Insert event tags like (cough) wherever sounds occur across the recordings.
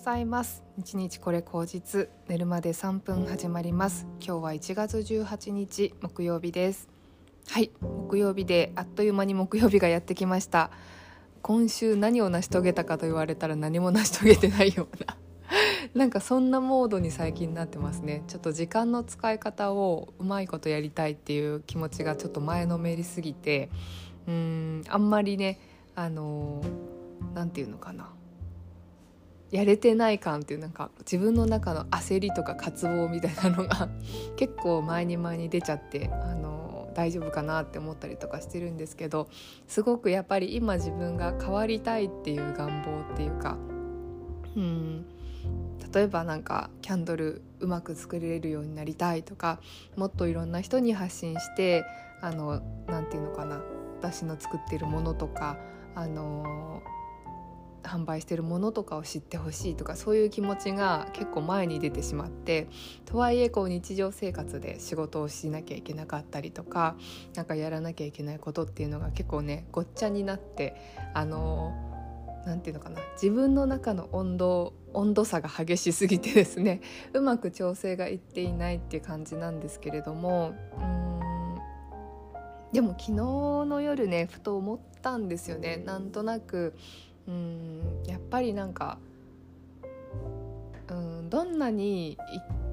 ざいます。日日これ口実寝るまで3分始まります。今日は1月18日木曜日です。はい木曜日であっという間に木曜日がやってきました。今週何を成し遂げたかと言われたら何も成し遂げてないような。(laughs) なんかそんなモードに最近なってますね。ちょっと時間の使い方をうまいことやりたいっていう気持ちがちょっと前のめりすぎてうーんあんまりねあの何て言うのかな。やれてない感っていうなんか自分の中の焦りとか渇望みたいなのが (laughs) 結構前に前に出ちゃってあの大丈夫かなって思ったりとかしてるんですけどすごくやっぱり今自分が変わりたいっていう願望っていうかうん例えばなんかキャンドルうまく作れるようになりたいとかもっといろんな人に発信してあのなて言うのかな私の作ってるものとかあの販売してるものとかを知ってほしいとかそういう気持ちが結構前に出てしまってとはいえこう日常生活で仕事をしなきゃいけなかったりとか何かやらなきゃいけないことっていうのが結構ねごっちゃになってあの何て言うのかな自分の中の温度温度差が激しすぎてですねうまく調整がいっていないっていう感じなんですけれどもうんでも昨日の夜ねふと思ったんですよね。なんとなくうんやっぱりなんかうんどんなに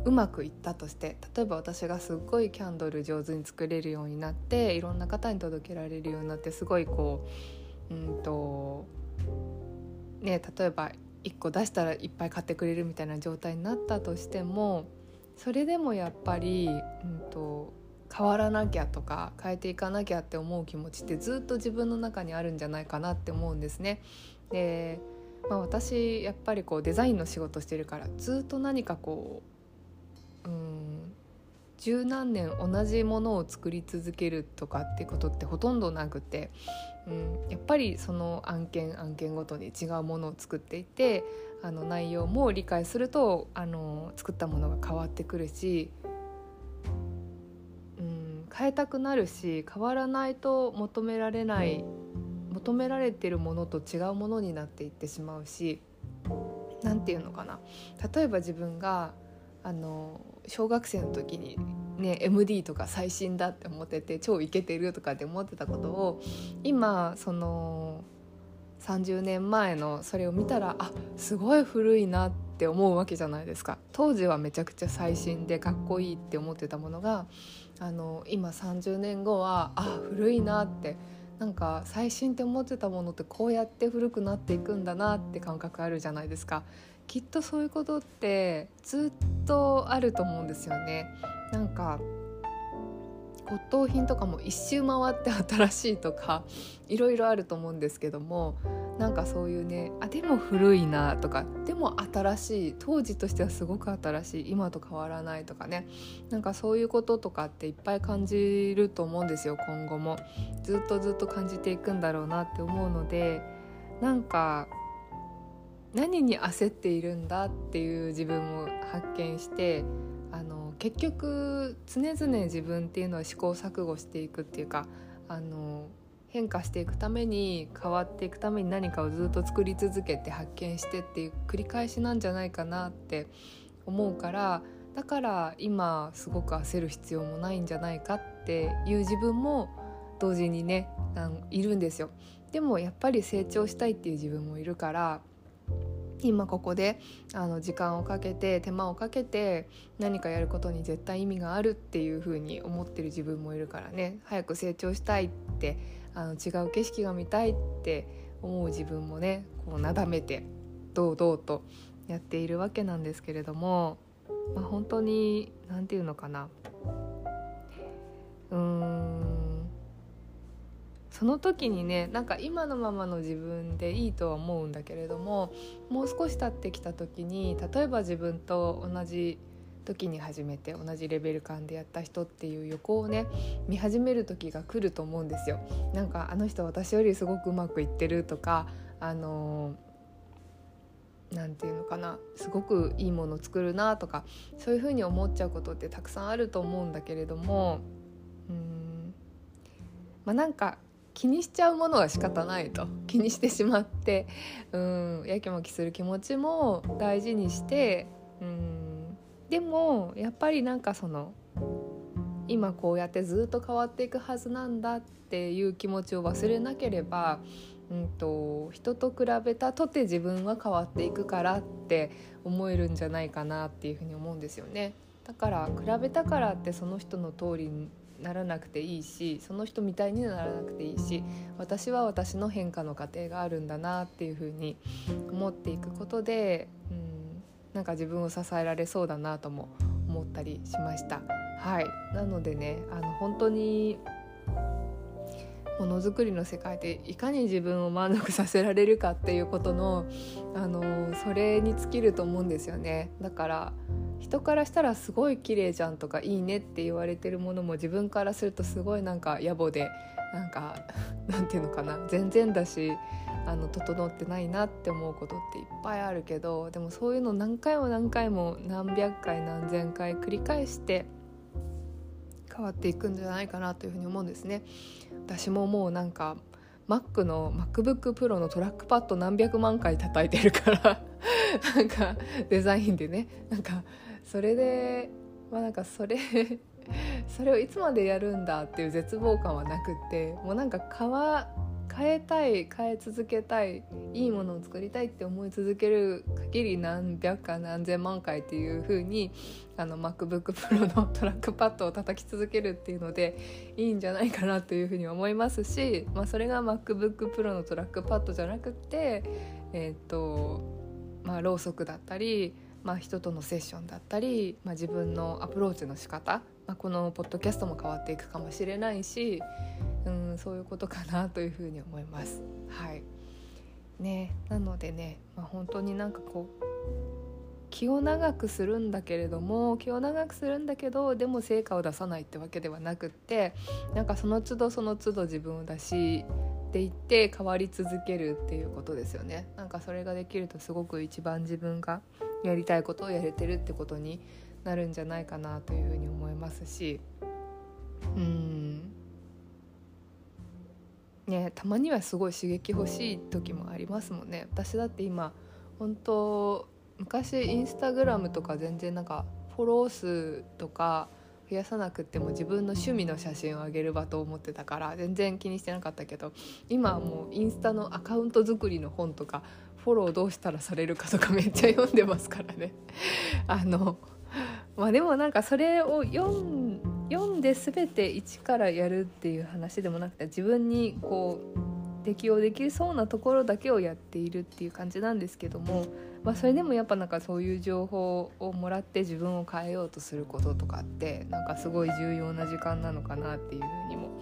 うまくいったとして例えば私がすっごいキャンドル上手に作れるようになっていろんな方に届けられるようになってすごいこううんとね例えば1個出したらいっぱい買ってくれるみたいな状態になったとしてもそれでもやっぱり、うんと変わらなきゃとか変えていかなきゃって思う気持ちってずっと自分の中にあるんじゃないかなって思うんですね。で、まあ、私やっぱりこうデザインの仕事してるからずっと何かこううん十何年同じものを作り続けるとかってことってほとんどなくて、うん、やっぱりその案件案件ごとに違うものを作っていてあの内容も理解するとあの作ったものが変わってくるし変えたくなるし変わらないと求められない求められてるものと違うものになっていってしまうし何て言うのかな。例えば自分があの小学生の時にね MD とか最新だって思ってて超イケてるとかって思ってたことを今その30年前のそれを見たらあすごい古いなって思うわけじゃないですか。当時はめちゃくちゃ最新でかっこいいって思ってたものがあの今30年後はあ古いなってなんか最新って思ってたものってこうやって古くなっていくんだなって感覚あるじゃないですか。きっとそういうことってずっとあると思うんですよね。なんか骨董品とかも一周回って新しいとかいろいろあると思うんですけどもなんかそういうねあでも古いなとかでも新しい当時としてはすごく新しい今と変わらないとかねなんかそういうこととかっていっぱい感じると思うんですよ今後も。ずっとずっと感じていくんだろうなって思うのでなんか何に焦っているんだっていう自分を発見してあの結局常々自分っていうのは試行錯誤していくっていうかあの変化していくために変わっていくために何かをずっと作り続けて発見してっていう繰り返しなんじゃないかなって思うからだから今すごく焦る必要もないんじゃないかっていう自分も同時にねいるんですよ。でもやっぱり成長したいっていう自分もいるから今ここであの時間をかけて手間をかけて何かやることに絶対意味があるっていう風に思ってる自分もいるからね早く成長したいってあの違う景色が見たいって思う自分もねこうなだめて堂々とやっているわけなんですけれども、まあ、本当に何て言うのかな。うーん。その時にねなんか今のままの自分でいいとは思うんだけれどももう少し経ってきた時に例えば自分と同じ時に始めて同じレベル感でやった人っていう横をね見始める時が来ると思うんですよ。なんかあの人私よりすごくうまくいってるとかあの何て言うのかなすごくいいもの作るなとかそういうふうに思っちゃうことってたくさんあると思うんだけれどもうんまあなんか気にしちゃうものは仕方ないと気にしてしまってうんやきもきする気持ちも大事にしてうんでもやっぱりなんかその今こうやってずっと変わっていくはずなんだっていう気持ちを忘れなければ、うんと、人と比べたとて自分は変わっていくからって思えるんじゃないかなっていうふうに思うんですよね。だから比べたからってその人の通りにならなくていいしその人みたいにならなくていいし私は私の変化の過程があるんだなっていうふうに思っていくことで、うん、なんか自分を支えられそうだなとも思ったりしました。はい。なのでねあの本当にものづくりの世界でいかに自分を満足させられるかっていうことのあのそれに尽きると思うんですよね。だから人からしたらすごい綺麗じゃんとかいいねって言われてるものも自分からするとすごいなんか野暮でなんかなんていうのかな。全然だしあの整ってないなって思うことっていっぱいあるけどでもそういうの何回も何回も何百回何千回繰り返して変わっていくんじゃないかなというふうに思うんですね。私ももうなんか Mac の MacBookPro のトラックパッド何百万回叩いてるから (laughs) なんかデザインでねなんかそれでまあなんかそれそれをいつまでやるんだっていう絶望感はなくってもうなんか変えたい変え続けたいいいものを作りたいって思い続ける限り何百か何千万回っていう風にあの MacBookPro のトラックパッドを叩き続けるっていうのでいいんじゃないかなというふうに思いますし、まあ、それが MacBookPro のトラックパッドじゃなくてえっ、とまあろうそくだったりまあ、人とのセッションだったり、まあ、自分のアプローチの仕方、まあ、このポッドキャストも変わっていくかもしれないし、うん、そういうことかなというふうに思います。はいね、なのでね、まあ、本当になんかこう気を長くするんだけれども気を長くするんだけどでも成果を出さないってわけではなくってなんかその都度その都度自分を出していって変わり続けるっていうことですよねなんかそれができるとすごく一番自分がやりたいことをやれてるってことになるんじゃないかなというふうに思いますしうん。ねたまにはすごい刺激欲しい時もありますもんね。私だって今本当昔インスタグラムとか全然なんかフォロー数とか増やさなくても自分の趣味の写真をあげる場と思ってたから全然気にしてなかったけど今はもうインスタのアカウント作りの本とかフォローどうしたらされるかとかめっちゃ読んでますからね。(laughs) あのまあでもなんかそれを読ん読んで全て一からやるっていう話でもなくて自分にこう適応できそうなところだけをやっているっていう感じなんですけども、まあ、それでもやっぱなんかそういう情報をもらって自分を変えようとすることとかってなんかすごい重要な時間なのかなっていうふうにも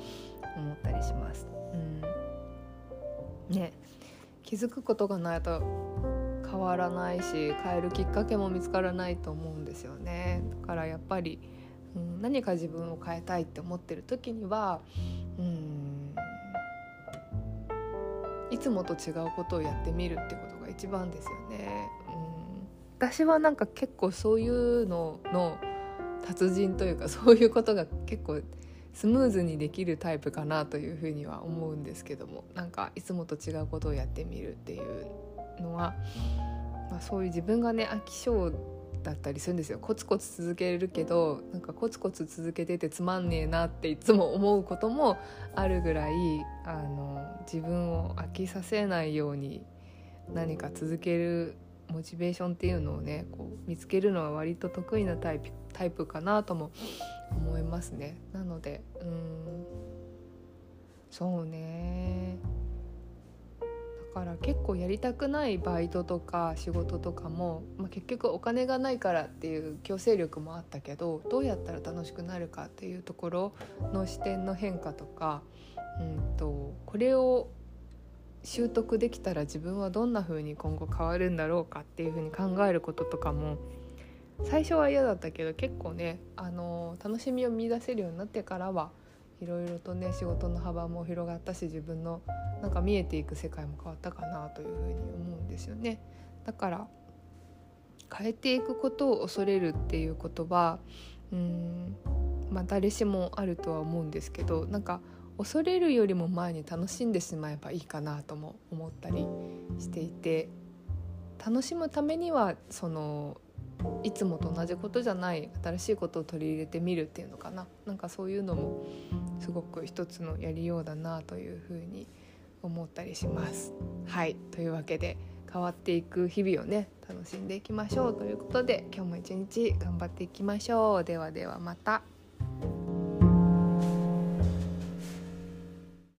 思ったりします。うん、ね。気づくことがないと変わらないし変えるきっかけも見つからないと思うんですよねだからやっぱり、うん、何か自分を変えたいって思ってる時にはうんいつもと違うことをやってみるってことが一番ですよね。うん、私はなんか結構そういうのの達人というかそういうことが結構スムーズにできるタイプかなというふうには思うんですけどもなんかいつもと違うことをやってみるっていうのは、まあ、そういう自分がね飽き性だったりするんですよ。コツコツ続けるけどなんかコツコツ続けててつまんねえなっていつも思うこともあるぐらいあの自分を飽きさせないように何か続けるモチベーションっていうのをねこう見つけるのは割と得意なタイプ。タイプかなとも思いますね。なのでうん。そうね。だから結構やりたくないバイトとか仕事とかも、まあ、結局お金がないからっていう強制力もあったけどどうやったら楽しくなるかっていうところの視点の変化とか、うんと、これを習得できたら自分はどんな風に今後変わるんだろうかっていう風に考えることとかも最初は嫌だったけど結構ね、あの楽しみを見出せるようになってからはいろいろとね仕事の幅も広がったし自分のなんか見えていく世界も変わったかなというふうに思うんですよね。だから変えていくことを恐れるっていう言葉うんまあ誰しもあるとは思うんですけどなんか恐れるよりも前に楽しんでしまえばいいかなとも思ったりしていて楽しむためにはそのいつもと同じことじゃない新しいことを取り入れてみるっていうのかななんかそういうのもすごく一つのやりようだなというふうに思ったりします。はいというわけで変わっていく日々をね楽しんでいきましょうということで今日も一日頑張っていきましょう。ではではまた。